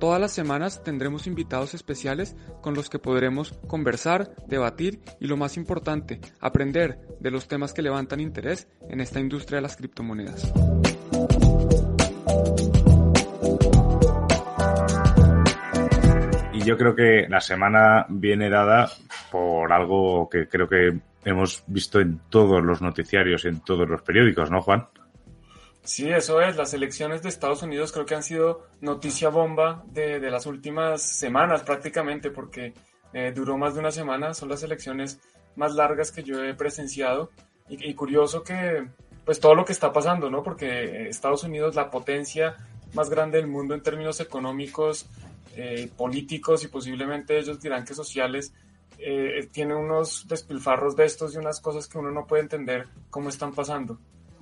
todas las semanas tendremos invitados especiales con los que podremos conversar, debatir y lo más importante, aprender de los temas que levantan interés en esta industria de las criptomonedas. Y yo creo que la semana viene dada por algo que creo que hemos visto en todos los noticiarios, en todos los periódicos, ¿no, Juan? Sí, eso es. Las elecciones de Estados Unidos creo que han sido noticia bomba de, las últimas semanas prácticamente, porque eh, duró más de una semana. Son las elecciones más largas que yo he presenciado. Y, curioso que, pues todo lo que está pasando, ¿no? Porque Estados Unidos, la potencia más grande del mundo en términos económicos, eh, políticos y posiblemente ellos dirán que sociales, eh, tiene unos despilfarros de estos y unas cosas que uno no puede entender cómo están pasando.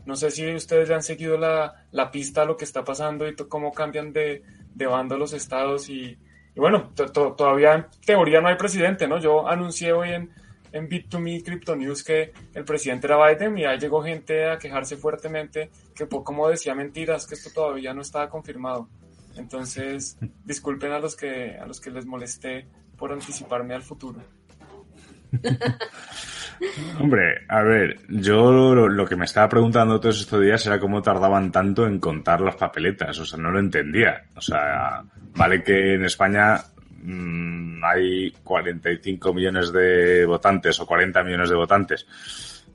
No sé si ustedes ya han seguido la, la pista a lo que está pasando y cómo cambian de, de bando los estados y, bueno, todavía en teoría no hay presidente, ¿no? Yo anuncié hoy en, en Bit2Me Crypto News que el presidente era Biden y ahí llegó gente a quejarse fuertemente que como decía mentiras, que esto todavía no estaba confirmado. Entonces, disculpen a los que, a los que les molesté por anticiparme al futuro. Hombre, a ver, yo lo, que me estaba preguntando todos estos días era cómo tardaban tanto en contar las papeletas, o sea, no lo entendía. O sea, vale que en España mmm, hay 45 millones de votantes o 40 millones de votantes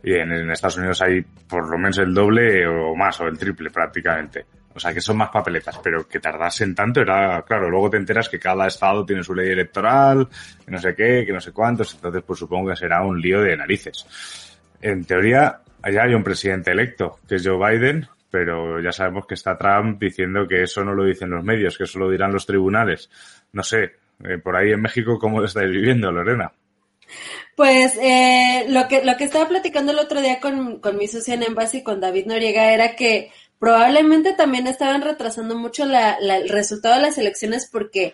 y en, en Estados Unidos hay por lo menos el doble o más o el triple prácticamente. O sea, que son más papeletas, pero que tardasen tanto era, claro, luego te enteras que cada estado tiene su ley electoral, que no sé qué, que no sé cuántos, entonces pues supongo que será un lío de narices. En teoría, allá hay un presidente electo, que es Joe Biden, pero ya sabemos que está Trump diciendo que eso no lo dicen los medios, que eso lo dirán los tribunales. No sé, eh, por ahí en México, ¿cómo lo estáis viviendo, Lorena? Pues eh, lo que lo que estaba platicando el otro día con, con mi socia en Embassy, con David Noriega, era que probablemente también estaban retrasando mucho la, el resultado de las elecciones porque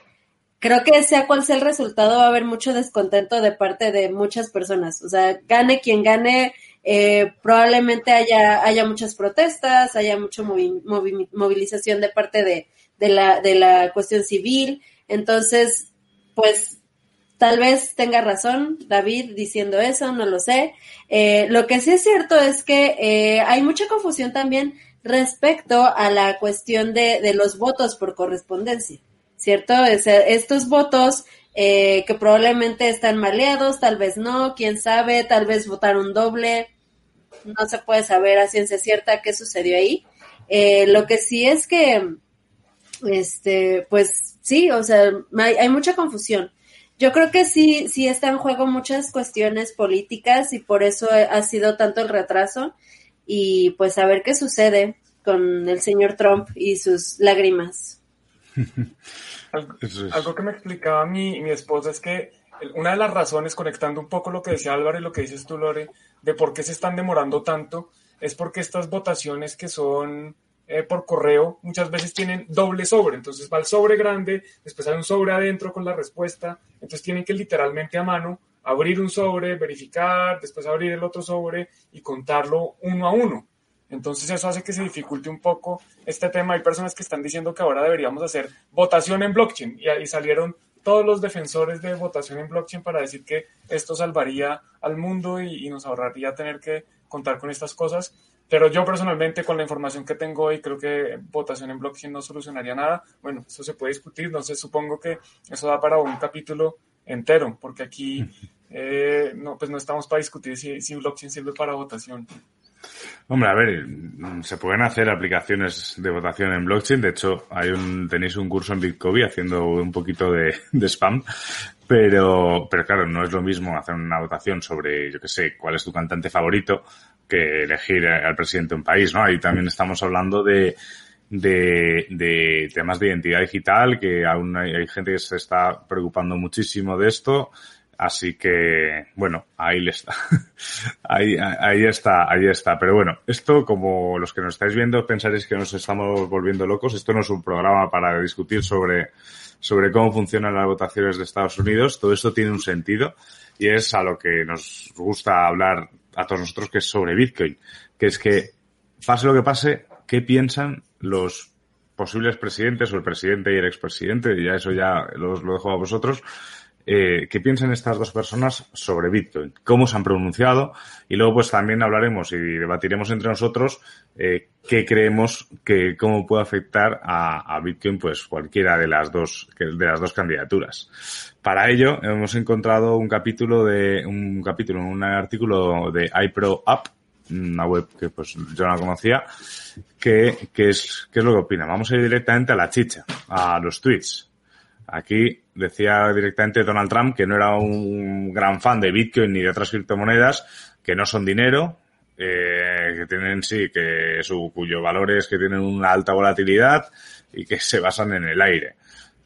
creo que sea cual sea el resultado va a haber mucho descontento de parte de muchas personas. O sea, gane quien gane, eh, probablemente haya, haya muchas protestas, haya mucha movilización de parte de, de, la, de la cuestión civil. Entonces, pues tal vez tenga razón David diciendo eso, no lo sé. Eh, lo que sí es cierto es que eh, hay mucha confusión también respecto a la cuestión de, de los votos por correspondencia, ¿cierto? estos votos eh, que probablemente están maleados, tal vez no, quién sabe, tal vez votaron doble, no se puede saber a ciencia cierta qué sucedió ahí. Eh, lo que sí es que, este, pues sí, o sea, hay, hay mucha confusión. Yo creo que sí, sí está en juego muchas cuestiones políticas y por eso ha sido tanto el retraso y pues a ver qué sucede con el señor Trump y sus lágrimas. algo, que me explicaba mi, mi esposa es que una de las razones, conectando un poco lo que decía Álvaro y lo que dices tú, Lore, de por qué se están demorando tanto, es porque estas votaciones que son eh, por correo muchas veces tienen doble sobre. Entonces va el sobre grande, después hay un sobre adentro con la respuesta. Entonces tienen que literalmente a mano abrir un sobre, verificar, después abrir el otro sobre y contarlo uno a uno. Entonces eso hace que se dificulte un poco este tema. Hay personas que están diciendo que ahora deberíamos hacer votación en blockchain y ahí salieron todos los defensores de votación en blockchain para decir que esto salvaría al mundo y, y, nos ahorraría tener que contar con estas cosas. Pero yo personalmente con la información que tengo hoy creo que votación en blockchain no solucionaría nada. Bueno, eso se puede discutir. No sé, supongo que eso da para un capítulo entero, porque aquí eh, no, pues no estamos para discutir si, si blockchain sirve para votación. Hombre, a ver, se pueden hacer aplicaciones de votación en blockchain. De hecho, hay un, tenéis un curso en Bitcoin haciendo un poquito de, spam. Pero, pero claro, no es lo mismo hacer una votación sobre, yo qué sé, cuál es tu cantante favorito que elegir al presidente de un país, ¿no? Ahí también estamos hablando de, de, de temas de identidad digital, que aún hay gente que se está preocupando muchísimo de esto Así que, bueno, ahí le está. ahí, ahí está, ahí está. Pero bueno, esto, como los que nos estáis viendo, pensaréis que nos estamos volviendo locos. Esto no es un programa para discutir sobre, sobre cómo funcionan las votaciones de Estados Unidos. Todo esto tiene un sentido y es a lo que nos gusta hablar a todos nosotros, que es sobre Bitcoin. Que es que, pase lo que pase, ¿qué piensan los posibles presidentes o el presidente y el expresidente? Y ya eso ya lo dejo a vosotros eh, qué piensan estas dos personas sobre Bitcoin, cómo se han pronunciado y luego pues también hablaremos y debatiremos entre nosotros eh, qué creemos que cómo puede afectar a, Bitcoin pues cualquiera de las dos de las dos candidaturas. Para ello hemos encontrado un capítulo de un capítulo un artículo de iPro App una web que pues yo no conocía, que, que es, ¿qué es lo que opina? Vamos a ir directamente a la chicha, a los tweets. Aquí decía directamente Donald Trump que no era un gran fan de Bitcoin ni de otras criptomonedas, que no son dinero, eh, que tienen sí, que su, cuyo valor es que tienen una alta volatilidad y que se basan en el aire.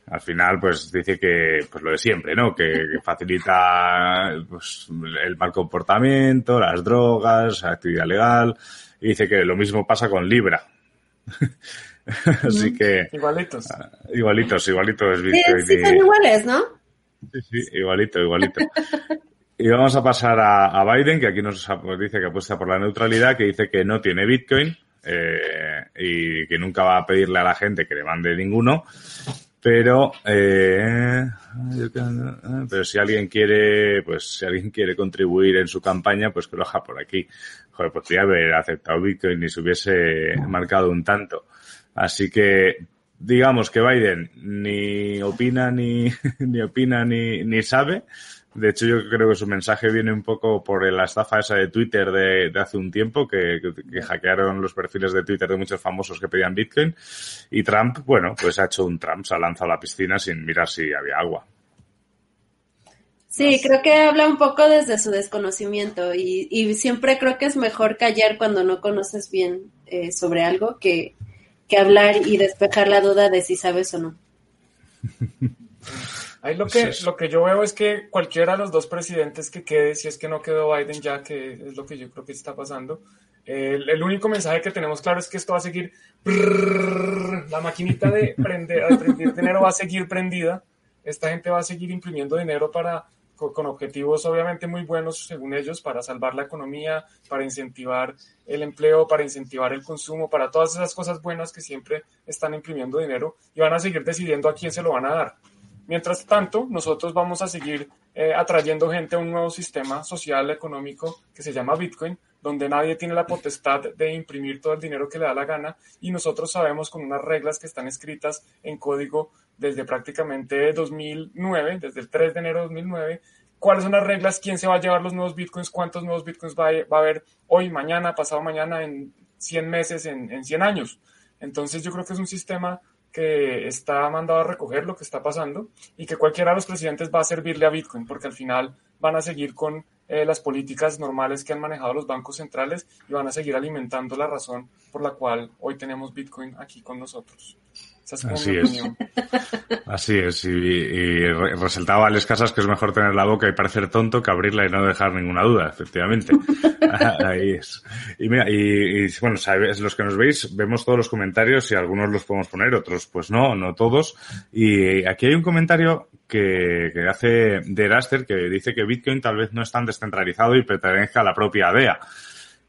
Al final, pues dice que, pues lo de siempre, ¿no? Que, facilita pues, el mal comportamiento, las drogas, la actividad legal. Y dice que lo mismo pasa con Libra. Así que. Igualitos. Ah, igualitos, igualitos. Sí, sí, son iguales, ¿no? Sí, sí, igualito, igualito. y vamos a pasar a, Biden, que aquí nos dice que apuesta por la neutralidad, que dice que no tiene Bitcoin eh, y que nunca va a pedirle a la gente que le mande ninguno. Pero, eh, pero si alguien quiere, pues si alguien quiere contribuir en su campaña, pues que lo haga por aquí. Joder, pues podría haber aceptado Bitcoin y se hubiese marcado un tanto. Así que digamos que Biden ni opina ni, ni opina ni, ni sabe. De hecho, yo creo que su mensaje viene un poco por la estafa esa de Twitter de, de hace un tiempo, que, que, hackearon los perfiles de Twitter de muchos famosos que pedían Bitcoin. Y Trump, bueno, pues ha hecho un Trump, se ha lanzado a la piscina sin mirar si había agua. Sí, creo que habla un poco desde su desconocimiento y, y siempre creo que es mejor callar cuando no conoces bien eh, sobre algo que, que hablar y despejar la duda de si sabes o no. Ahí lo que, lo que yo veo es que cualquiera de los dos presidentes que quede, si es que no quedó Biden ya, que es lo que yo creo que está pasando, el, único mensaje que tenemos claro es que esto va a seguir, la maquinita de prender, de prender dinero va a seguir prendida, esta gente va a seguir imprimiendo dinero para con, objetivos obviamente muy buenos según ellos para salvar la economía, para incentivar el empleo, para incentivar el consumo, para todas esas cosas buenas que siempre están imprimiendo dinero y van a seguir decidiendo a quién se lo van a dar. Mientras tanto, nosotros vamos a seguir eh, atrayendo gente a un nuevo sistema social, económico que se llama Bitcoin, donde nadie tiene la potestad de imprimir todo el dinero que le da la gana y nosotros sabemos con unas reglas que están escritas en código desde prácticamente 2009, desde el 3 de enero de 2009, cuáles son las reglas, quién se va a llevar los nuevos bitcoins, cuántos nuevos bitcoins va a, haber hoy, mañana, pasado mañana, en 100 meses, en, en 100 años. Entonces yo creo que es un sistema que está mandado a recoger lo que está pasando y que cualquiera de los presidentes va a servirle a Bitcoin, porque al final van a seguir con eh, las políticas normales que han manejado los bancos centrales y van a seguir alimentando la razón por la cual hoy tenemos Bitcoin aquí con nosotros. Así es. Así es. Y, resaltaba a Les Casas que es mejor tener la boca y parecer tonto que abrirla y no dejar ninguna duda, efectivamente. Ahí es. Y mira, y, bueno, sabes, los que nos veis, vemos todos los comentarios y algunos los podemos poner, otros pues no, no todos. Y aquí hay un comentario que, que hace de Raster que dice que Bitcoin tal vez no es tan descentralizado y pertenezca a la propia DEA.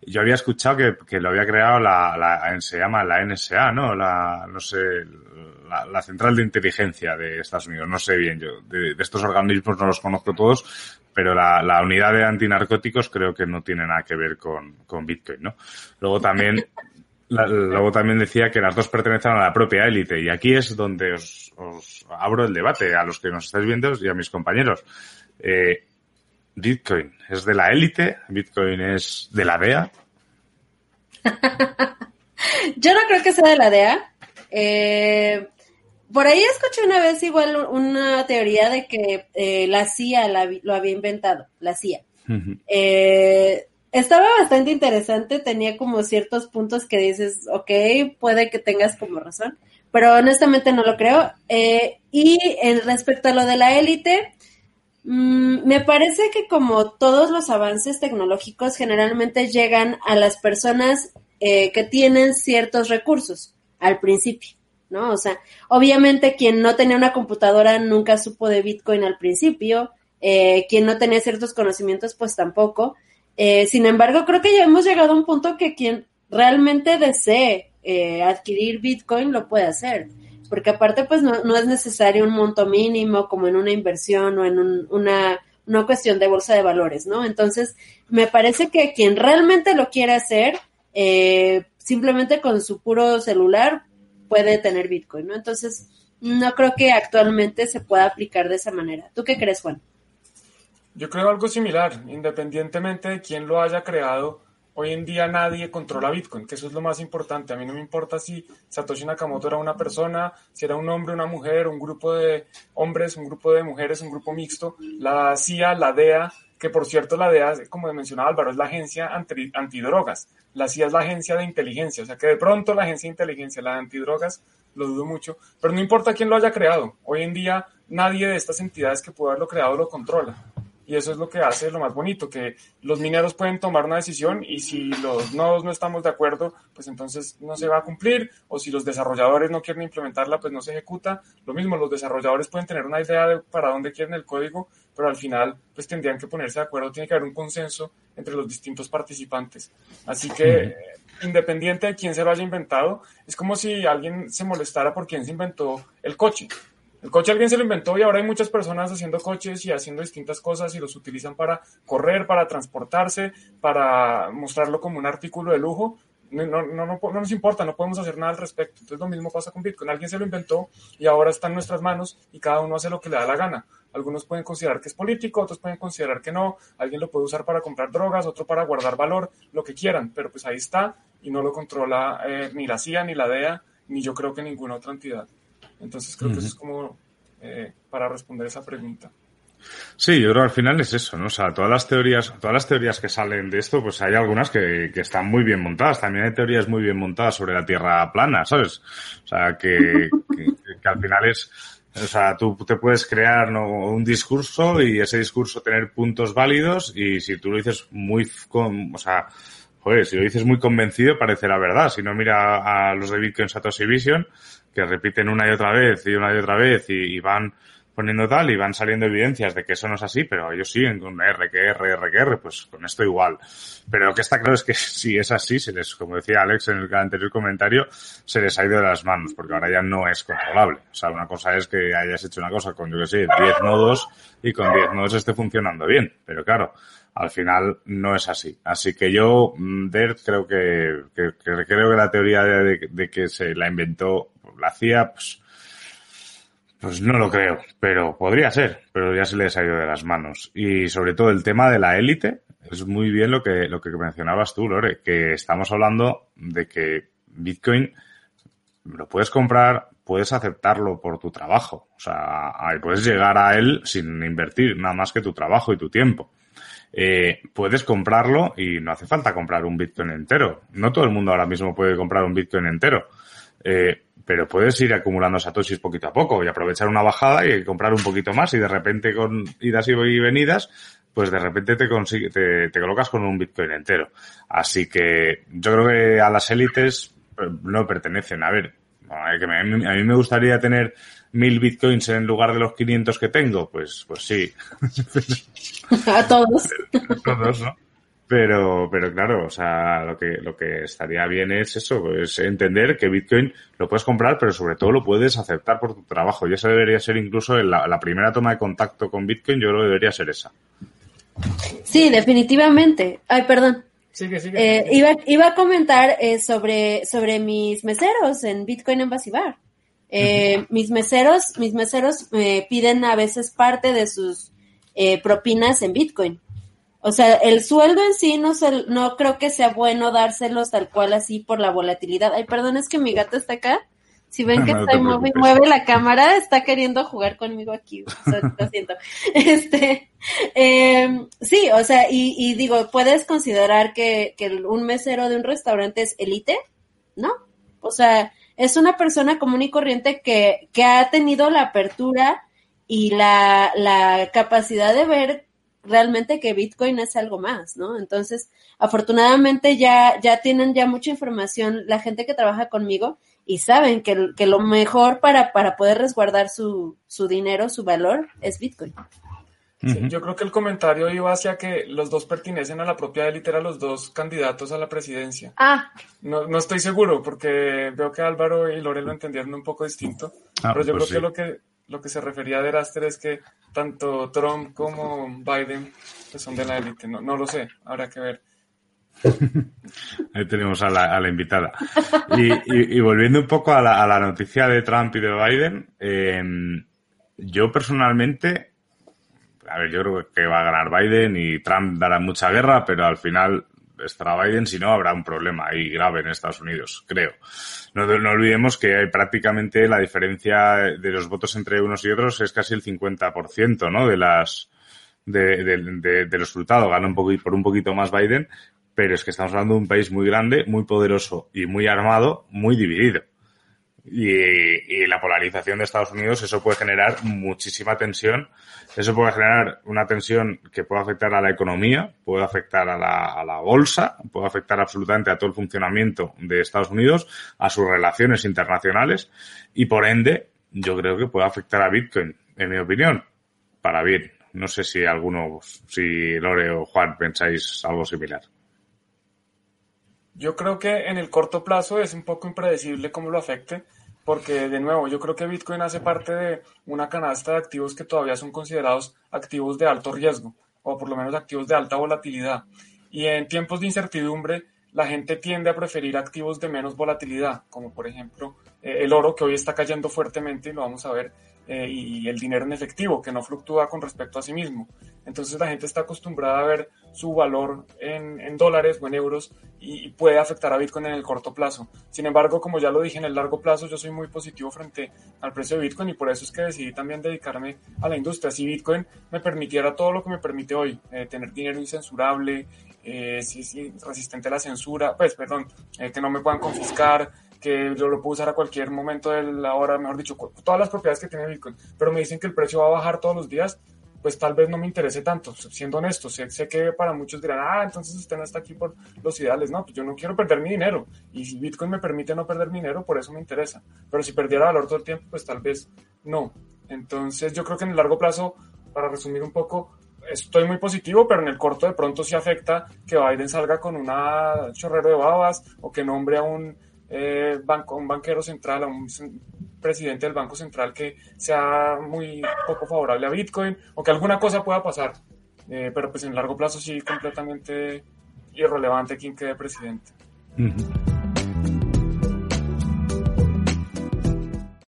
Yo había escuchado que, que lo había creado la, la, se llama la NSA, ¿no? La, no sé, la, Central de Inteligencia de Estados Unidos. No sé bien, yo de, estos organismos no los conozco todos, pero la, la, unidad de antinarcóticos creo que no tiene nada que ver con, con Bitcoin, ¿no? Luego también, luego también decía que las dos pertenecen a la propia élite y aquí es donde os, os, abro el debate a los que nos estáis viendo y a mis compañeros. Eh, Bitcoin es de la élite, Bitcoin es de la DEA. Yo no creo que sea de la DEA. Eh, por ahí escuché una vez igual una teoría de que eh, la CIA lo había inventado, la CIA. eh, estaba bastante interesante, tenía como ciertos puntos que dices, ok, puede que tengas como razón, pero honestamente no lo creo. Eh, y en respecto a lo de la élite, Mm, me parece que como todos los avances tecnológicos generalmente llegan a las personas eh, que tienen ciertos recursos al principio, ¿no? O sea, obviamente quien no tenía una computadora nunca supo de Bitcoin al principio, eh, quien no tenía ciertos conocimientos pues tampoco. Eh, sin embargo, creo que ya hemos llegado a un punto que quien realmente desee adquirir Bitcoin lo puede hacer porque aparte pues no, no es necesario un monto mínimo como en una inversión o en una, una cuestión de bolsa de valores, ¿no? Entonces, me parece que quien realmente lo quiere hacer, eh, simplemente con su puro celular puede tener Bitcoin, ¿no? Entonces, no creo que actualmente se pueda aplicar de esa manera. ¿Tú qué crees, Juan? Yo creo algo similar, independientemente de quién lo haya creado, Hoy en día nadie controla Bitcoin, que eso es lo más importante. A mí no me importa si Satoshi Nakamoto era una persona, si era un hombre, una mujer, un grupo de hombres, un grupo de mujeres, un grupo mixto. La CIA, la DEA, que por cierto la DEA, como mencionaba Álvaro, es la agencia antidrogas. La CIA es la agencia de inteligencia, o sea que de pronto la agencia de inteligencia, la de antidrogas, lo dudo mucho, pero no importa quién lo haya creado. Hoy en día nadie de estas entidades que pudo haberlo creado lo controla. Y eso es lo que hace lo más bonito, que los mineros pueden tomar una decisión y si los nodos no estamos de acuerdo, pues entonces no se va a cumplir, o si los desarrolladores no quieren implementarla, pues no se ejecuta. Lo mismo, los desarrolladores pueden tener una idea de para dónde quieren el código, pero al final pues tendrían que ponerse de acuerdo, tiene que haber un consenso entre los distintos participantes. Así que, independiente de quién se lo haya inventado, es como si alguien se molestara por quién se inventó el coche. El coche alguien se lo inventó y ahora hay muchas personas haciendo coches y haciendo distintas cosas y los utilizan para correr, para transportarse, para mostrarlo como un artículo de lujo. No, no, no, no, nos importa, no podemos hacer nada al respecto. Entonces lo mismo pasa con Bitcoin. Alguien se lo inventó y ahora está en nuestras manos y cada uno hace lo que le da la gana. Algunos pueden considerar que es político, otros pueden considerar que no. Alguien lo puede usar para comprar drogas, otro para guardar valor, lo que quieran. Pero pues ahí está y no lo controla eh, ni la CIA, ni la DEA, ni yo creo que ninguna otra entidad. Entonces creo que eso es como eh, para responder esa pregunta. Sí, yo creo que al final es eso, ¿no? O sea, todas las teorías, todas las teorías que salen de esto, pues hay algunas que, que están muy bien montadas. También hay teorías muy bien montadas sobre la Tierra plana, ¿sabes? O sea, que, que, al final es, o sea, tú te puedes crear ¿no? un discurso y ese discurso tener puntos válidos y si tú lo dices muy, con, o sea, joder, si lo dices muy convencido parece la verdad. Si no mira a los de Bitcoin Satoshi Vision, que repiten una y otra vez y una y otra vez y, van poniendo tal y van saliendo evidencias de que eso no es así, pero ellos siguen con R, que R, R, que R, pues con esto igual. Pero lo que está claro es que si es así, se les, como decía Alex en el anterior comentario, se les ha ido de las manos, porque ahora ya no es controlable. O sea, una cosa es que hayas hecho una cosa con, yo que sé, 10 nodos y con 10 nodos esté funcionando bien, pero claro, al final no es así. Así que yo, mm, Dert, creo que, creo que la teoría de, que se la inventó la CIA, pues, pues no lo creo, pero podría ser, pero ya se les ha ido de las manos. Y sobre todo el tema de la élite, es muy bien lo que, lo que mencionabas tú, Lore, que estamos hablando de que Bitcoin lo puedes comprar, puedes aceptarlo por tu trabajo. O sea, puedes llegar a él sin invertir nada más que tu trabajo y tu tiempo. Eh, puedes comprarlo y no hace falta comprar un Bitcoin entero. No todo el mundo ahora mismo puede comprar un Bitcoin entero. Eh, pero puedes ir acumulando satoshis poquito a poco y aprovechar una bajada y comprar un poquito más y de repente con idas y venidas, pues de repente te, consigue, te, te colocas con un Bitcoin entero. Así que yo creo que a las élites eh, no pertenecen. A ver, a mí me gustaría tener mil bitcoins en lugar de los 500 que tengo, pues, pues sí. a todos. A todos, ¿no? Pero, pero claro, o sea, lo que, lo que estaría bien es eso, es entender que Bitcoin lo puedes comprar, pero sobre todo lo puedes aceptar por tu trabajo. Y esa debería ser incluso la, la primera toma de contacto con Bitcoin, yo creo que debería ser esa. Sí, definitivamente. Ay, perdón. Sigue, sigue. Eh, iba, iba a comentar eh, sobre, sobre mis meseros en Bitcoin Embassy Bar. Eh, Mis meseros, mis meseros me piden a veces parte de sus eh, propinas en Bitcoin. O sea, el sueldo en sí no, se, no creo que sea bueno dárselos tal cual así por la volatilidad. Ay, perdón, es que mi gato está acá. Si ven que estoy mueve, mueve la cámara, está queriendo jugar conmigo aquí. lo siento. Este, eh, sí, o sea, y, y, digo, puedes considerar que, que un mesero de un restaurante es elite, ¿no? O sea, es una persona común y corriente que, que ha tenido la apertura y la, la capacidad de ver realmente que Bitcoin es algo más, ¿no? Entonces, afortunadamente ya, ya tienen ya mucha información la gente que trabaja conmigo y saben que, que lo mejor para, para poder resguardar su, su dinero, su valor, es Bitcoin. Yo creo que el comentario iba hacia que los dos pertenecen a la propia élite, a los dos candidatos a la presidencia. Ah. No, no estoy seguro, porque veo que Álvaro y Lore lo entendieron un poco distinto. Ah, pero yo pues creo que lo que lo que se refería a Deraster es que tanto Trump como Biden pues, son de la élite. No, no lo sé, habrá que ver. Ahí tenemos a la, a la invitada. Y, y, volviendo un poco a la, a la, noticia de Trump y de Biden, em, yo personalmente, a ver, yo creo que va a ganar Biden y Trump dará mucha guerra, pero al final estará Biden, si no habrá un problema ahí grave en Estados Unidos, creo. No, olvidemos que prácticamente la diferencia de los votos entre unos y otros es casi el 50%, ¿no? De las, de, de, de, de, los resultados. Gana un poco, por un poquito más Biden, pero es que estamos hablando de un país muy grande, muy poderoso y muy armado, muy dividido. Y, la polarización de Estados Unidos, eso puede generar muchísima tensión. Eso puede generar una tensión que puede afectar a la economía, puede afectar a la, a la bolsa, puede afectar absolutamente a todo el funcionamiento de Estados Unidos, a sus relaciones internacionales y por ende, yo creo que puede afectar a Bitcoin, en mi opinión, para bien. No sé si alguno, si Lore o Juan pensáis algo similar. Yo creo que en el corto plazo es un poco impredecible cómo lo afecte, porque de nuevo, yo creo que Bitcoin hace parte de una canasta de activos que todavía son considerados activos de alto riesgo, o por lo menos activos de alta volatilidad. Y en tiempos de incertidumbre, la gente tiende a preferir activos de menos volatilidad, como por ejemplo eh, el oro, que hoy está cayendo fuertemente, y lo vamos a ver, eh, y el dinero en efectivo, que no fluctúa con respecto a sí mismo. Entonces la gente está acostumbrada a ver su valor en, en dólares o en euros y, puede afectar a Bitcoin en el corto plazo. Sin embargo, como ya lo dije, en el largo plazo yo soy muy positivo frente al precio de Bitcoin y por eso es que decidí también dedicarme a la industria. Si Bitcoin me permitiera todo lo que me permite hoy, eh, tener dinero incensurable, eh, resistente a la censura, pues perdón, eh, que no me puedan confiscar, que yo lo puedo usar a cualquier momento de la hora, mejor dicho, todas las propiedades que tiene Bitcoin, pero me dicen que el precio va a bajar todos los días, pues tal vez no me interese tanto, siendo honesto, sé, sé, que para muchos dirán, ah, entonces no está aquí por los ideales, no, pues yo no quiero perder mi dinero, y si Bitcoin me permite no perder mi dinero, por eso me interesa, pero si perdiera valor todo el tiempo, pues tal vez no. Entonces yo creo que en el largo plazo, para resumir un poco, estoy muy positivo, pero en el corto de pronto sí afecta que Biden salga con una chorrero de babas o que nombre a un eh, banco, un banquero central, a un presidente del Banco Central que sea muy poco favorable a Bitcoin o que alguna cosa pueda pasar. Eh, pero pues en largo plazo sí completamente irrelevante quién quede presidente.